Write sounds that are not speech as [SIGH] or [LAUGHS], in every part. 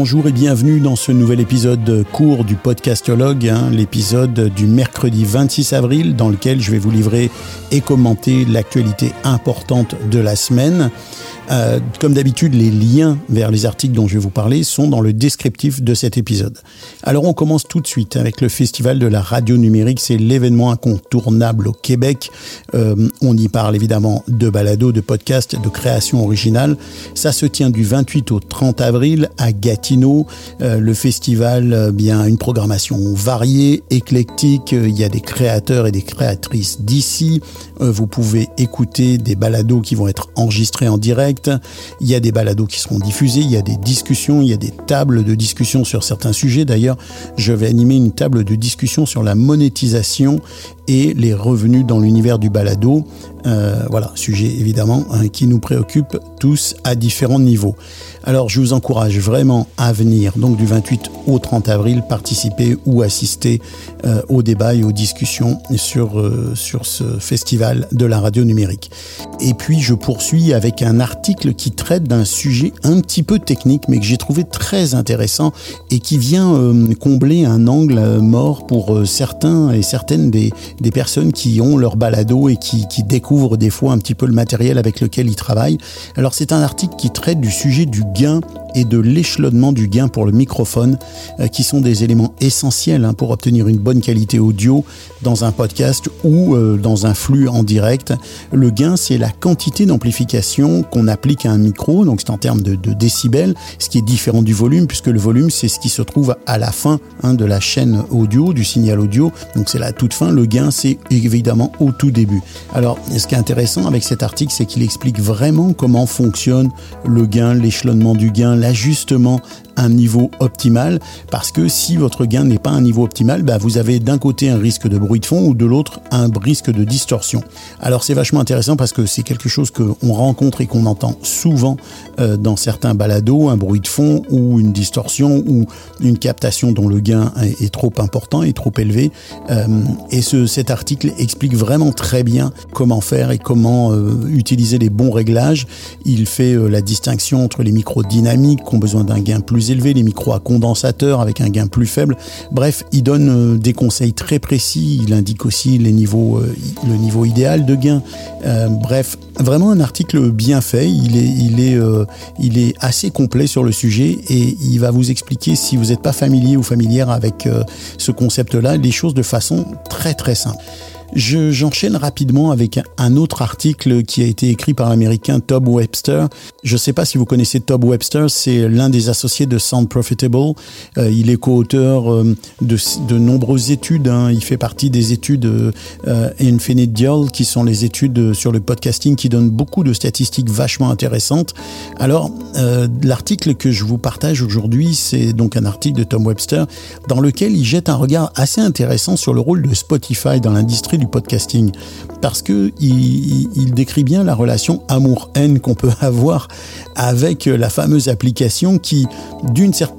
Bonjour et bienvenue dans ce nouvel épisode court du podcastologue, hein, l'épisode du mercredi 26 avril dans lequel je vais vous livrer et commenter l'actualité importante de la semaine. Euh, comme d'habitude, les liens vers les articles dont je vais vous parler sont dans le descriptif de cet épisode. Alors on commence tout de suite avec le Festival de la radio numérique. C'est l'événement incontournable au Québec. Euh, on y parle évidemment de balado, de podcast, de création originale. Ça se tient du 28 au 30 avril à Gatineau. Euh, le festival, euh, bien une programmation variée, éclectique. Il y a des créateurs et des créatrices d'ici. Euh, vous pouvez écouter des balados qui vont être enregistrés en direct il y a des balados qui seront diffusés, il y a des discussions, il y a des tables de discussion sur certains sujets. D'ailleurs, je vais animer une table de discussion sur la monétisation et les revenus dans l'univers du balado. Euh, voilà, sujet évidemment hein, qui nous préoccupe tous à différents niveaux. Alors je vous encourage vraiment à venir, donc du 28 au 30 avril, participer ou assister euh, au débat et aux discussions sur, euh, sur ce festival de la radio numérique. Et puis je poursuis avec un article qui traite d'un sujet un petit peu technique, mais que j'ai trouvé très intéressant et qui vient euh, combler un angle mort pour certains et certaines des, des personnes qui ont leur balado et qui, découvrent des fois un petit peu le matériel avec lequel ils travaillent. Alors c'est un article qui traite du sujet du gain et de l'échelonnement du gain pour le microphone, euh, qui sont des éléments essentiels hein, pour obtenir une bonne qualité audio dans un podcast ou euh, dans un flux en direct. Le gain, c'est la quantité d'amplification qu'on applique à un micro, donc c'est en termes de, décibels, ce qui est différent du volume, puisque le volume, c'est ce qui se trouve à la fin hein, de la chaîne audio, du signal audio, donc c'est la toute fin. Le gain, c'est évidemment au tout début. Alors, ce qui est intéressant avec cet article, c'est qu'il explique vraiment comment fonctionne le gain, l'échelonnement du gain, l'ajustement un niveau optimal parce que si votre gain n'est pas un niveau optimal, bah vous avez d'un côté un risque de bruit de fond ou de l'autre un risque de distorsion. Alors c'est vachement intéressant parce que c'est quelque chose qu'on rencontre et qu'on entend souvent euh, dans certains balados, un bruit de fond ou une distorsion ou une captation dont le gain est, trop important et trop élevé. Euh, et ce, cet article explique vraiment très bien comment faire et comment euh, utiliser les bons réglages. Il fait la distinction entre les micros dynamiques qui ont besoin d'un gain plus élevé, les micros à avec un gain plus faible. Bref, il donne euh, des conseils très précis. Il indique aussi les niveaux, euh, le niveau idéal de gain. Euh, bref, vraiment un article bien fait. Il est, il est, il est assez complet sur le sujet et il va vous expliquer si vous n'êtes pas familier ou familière avec ce concept-là, les choses de façon très très simple. J'enchaîne rapidement avec un autre article qui a été écrit par l'américain Tob Webster. Je ne sais pas si vous connaissez Tob Webster, c'est l'un des associés de Sound Profitable. Euh, il est co-auteur euh, de, de, nombreuses études. Hein. Il fait partie des études euh, Infinite Deal, qui sont les études sur le podcasting qui donnent beaucoup de statistiques vachement intéressantes. Alors, euh, l'article que je vous partage aujourd'hui, c'est donc un article de Tom Webster dans lequel il jette un regard assez intéressant sur le rôle de Spotify dans l'industrie du podcasting parce que il, décrit bien la relation amour-haine qu'on peut [LAUGHS] avoir avec la fameuse application qui,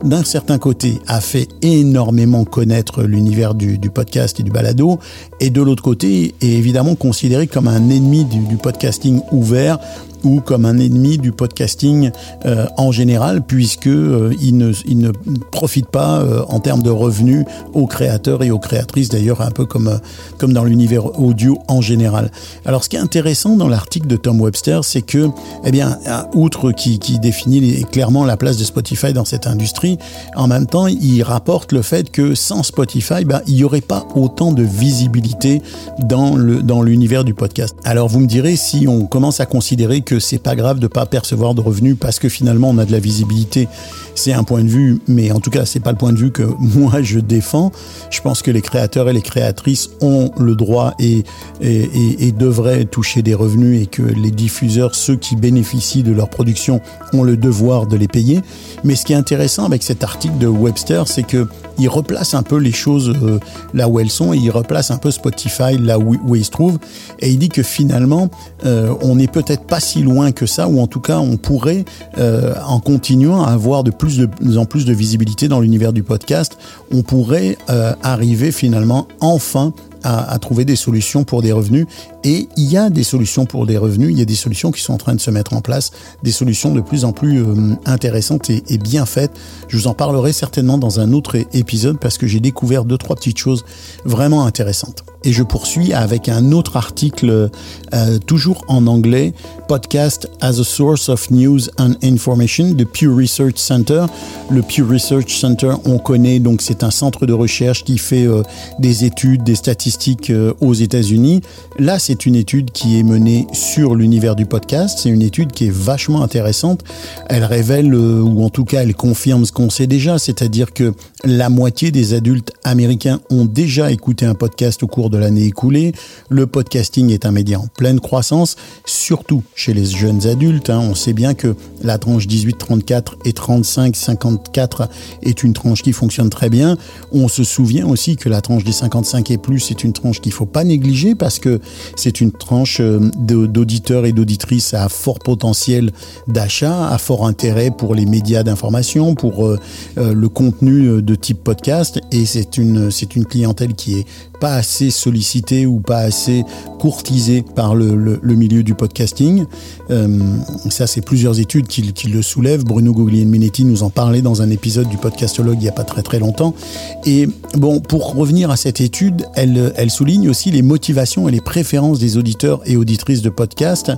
d'un certain côté, a fait énormément connaître l'univers du, podcast et du balado, et de l'autre côté, est évidemment considéré comme un ennemi du podcasting ouvert ou comme un ennemi du podcasting euh, en général, puisque euh, ne, il ne profite pas euh, en termes de revenus aux créateurs et aux créatrices, d'ailleurs un peu comme, comme dans l'univers audio en général. Alors ce qui est intéressant dans l'article de Tom Webster, c'est que, eh bien, outre qui, qui définit clairement la place de Spotify dans cette industrie, en même temps, il rapporte le fait que sans Spotify, ben, il n'y aurait pas autant de visibilité dans le dans l'univers du podcast. Alors vous me direz si on commence à considérer que c'est pas grave de pas percevoir de revenus parce que finalement on a de la visibilité. C'est un point de vue, mais en tout cas c'est pas le point de vue que [LAUGHS] moi je défends. Je pense que les créateurs et les créatrices ont le droit et, et, et, devraient toucher des revenus et que les diffuseurs, ceux qui bénéficient de leur production, ont le devoir de les payer. Mais ce qui est intéressant avec cet article de Webster, c'est que il replace un peu les choses euh, là où elles sont et il replace un peu Spotify là où, où il se trouve et il dit que finalement euh, on n'est peut-être pas si loin que ça ou en tout cas on pourrait euh, en continuant à avoir de plus, en plus de visibilité dans l'univers du podcast on pourrait arriver finalement enfin à, trouver des solutions pour des revenus Et il y a des solutions pour des revenus, il y a des solutions qui sont en train de se mettre en place, des solutions de plus en plus euh, intéressantes et, bien faites. Je vous en parlerai certainement dans un autre épisode parce que j'ai découvert deux, trois petites choses vraiment intéressantes. Et je poursuis avec un autre article, euh, toujours en anglais, Podcast as a Source of News and Information de Pew Research Center. Le Pew Research Center, on connaît, donc c'est un centre de recherche qui fait euh, des études, des statistiques aux États-Unis. Là, c'est une étude qui est menée sur l'univers du podcast. C'est une étude qui est vachement intéressante. Elle révèle, euh, ou en tout cas, elle confirme ce qu'on sait déjà, c'est-à-dire que la moitié des adultes américains ont déjà écouté un podcast au cours de l'année écoulée. Le podcasting est un média en pleine croissance, surtout chez les jeunes adultes. Hein. On sait bien que la tranche 18-34 et 35-54 est une tranche qui fonctionne très bien. On se souvient aussi que la tranche des 55 et plus est une tranche qu'il faut pas négliger parce que c'est une tranche euh, d'auditeurs et d'auditrices à fort potentiel d'achat, à fort intérêt pour les médias d'information, pour euh, euh, le contenu de type podcast. Et c'est une c'est une clientèle qui est pas assez sollicité ou pas assez courtisé par le, milieu du podcasting. Euh, ça, c'est plusieurs études qui, qui, le soulèvent. Bruno Guglielminetti nous en parlait dans un épisode du podcastologue il n'y a pas très très longtemps. Et bon, pour revenir à cette étude, elle, elle souligne aussi les motivations et les préférences des auditeurs et auditrices de podcasts,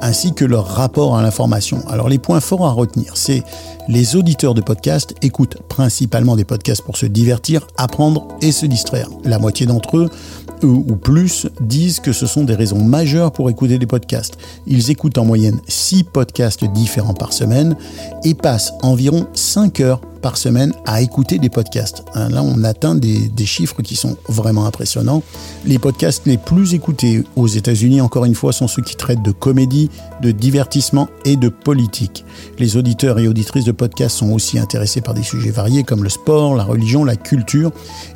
ainsi que leur rapport à l'information. Alors les points forts à retenir, c'est les auditeurs de podcasts écoutent principalement des podcasts pour se divertir, apprendre et se distraire. La moitié d'entre eux ou plus disent que ce sont des raisons majeures pour écouter des podcasts. Ils écoutent en moyenne 6 podcasts différents par semaine et passent environ 5 heures par semaine à écouter des podcasts. Hein, là, on atteint des, chiffres qui sont vraiment impressionnants. Les podcasts les plus écoutés aux États-Unis, encore une fois, sont ceux qui traitent de comédie, de divertissement et de politique. Les auditeurs et auditrices de podcasts sont aussi intéressés par des sujets variés comme le sport, la religion, la culture,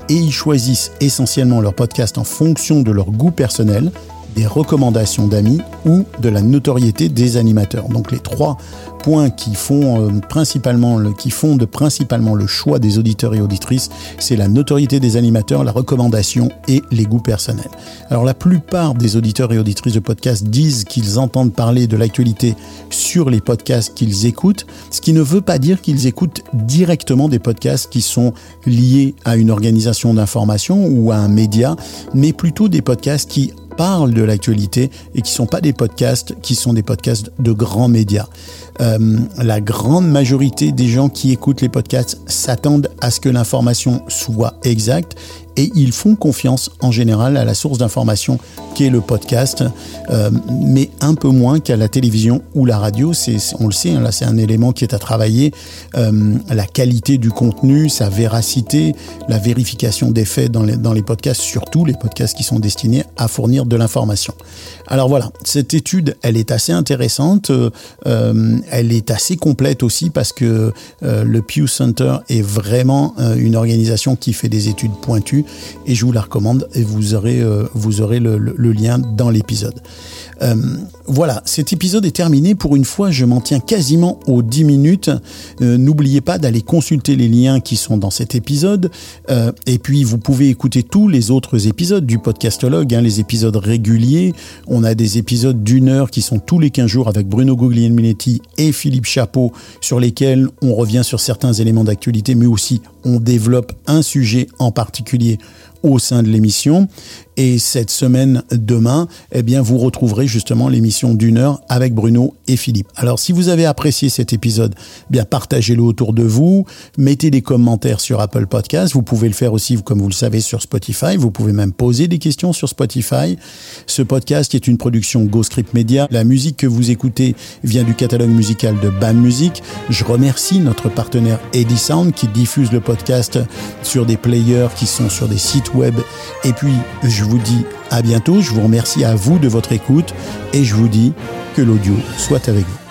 et ils choisissent essentiellement leurs podcasts en fonction de leur goût personnel, des recommandations d'amis ou de la notoriété des animateurs. Donc les trois points qui font euh, principalement le, qui fondent principalement le choix des auditeurs et auditrices, c'est la notoriété des animateurs, la recommandation et les goûts personnels. Alors la plupart des auditeurs et auditrices de podcasts disent qu'ils entendent parler de l'actualité sur les podcasts qu'ils écoutent, ce qui ne veut pas dire qu'ils écoutent directement des podcasts qui sont liés à une organisation d'information ou à un média, mais plutôt des podcasts qui parlent de l'actualité et qui sont pas des podcasts qui sont des podcasts de grands médias. Euh, la grande majorité des gens qui écoutent les podcasts s'attendent à ce que l'information soit exacte et ils font confiance en général à la source d'information qui est le podcast, euh, mais un peu moins qu'à la télévision ou la radio. C'est, on le sait, hein, là c'est un élément qui est à travailler. Euh, la qualité du contenu, sa véracité, la vérification des faits dans les, podcasts, surtout les podcasts qui sont destinés à fournir de l'information. Alors voilà, cette étude, elle est assez intéressante, euh, elle est assez complète aussi parce que le Pew Center est vraiment une organisation qui fait des études pointues et je vous la recommande et vous aurez, euh, le, lien dans l'épisode. Euh, voilà, cet épisode est terminé. Pour une fois, je m'en tiens quasiment aux 10 minutes. Euh, n'oubliez pas d'aller consulter les liens qui sont dans cet épisode. et puis, vous pouvez écouter tous les autres épisodes du podcastologue, hein, les épisodes réguliers. On a des épisodes d'une heure qui sont tous les 15 jours avec Bruno Guglielminetti et Philippe Chapeau, sur lesquels on revient sur certains éléments d'actualité, mais aussi on développe un sujet en particulier au sein de l'émission. Et cette semaine, demain, eh bien, vous retrouverez justement l'émission d'une heure avec Bruno et Philippe. Alors, si vous avez apprécié cet épisode, eh bien, partagez-le autour de vous. Mettez des commentaires sur Apple Podcast. Vous pouvez le faire aussi, comme vous le savez, sur Spotify. Vous pouvez même poser des questions sur Spotify. Ce podcast est une production GoScript Media. La musique que vous écoutez vient du catalogue musical de BAM Music. Je remercie notre partenaire Eddie Sound qui diffuse le podcast sur des players qui sont sur des sites web. Et puis, je vous dis à bientôt, je vous remercie à vous de votre écoute et je vous dis que l'audio soit avec vous.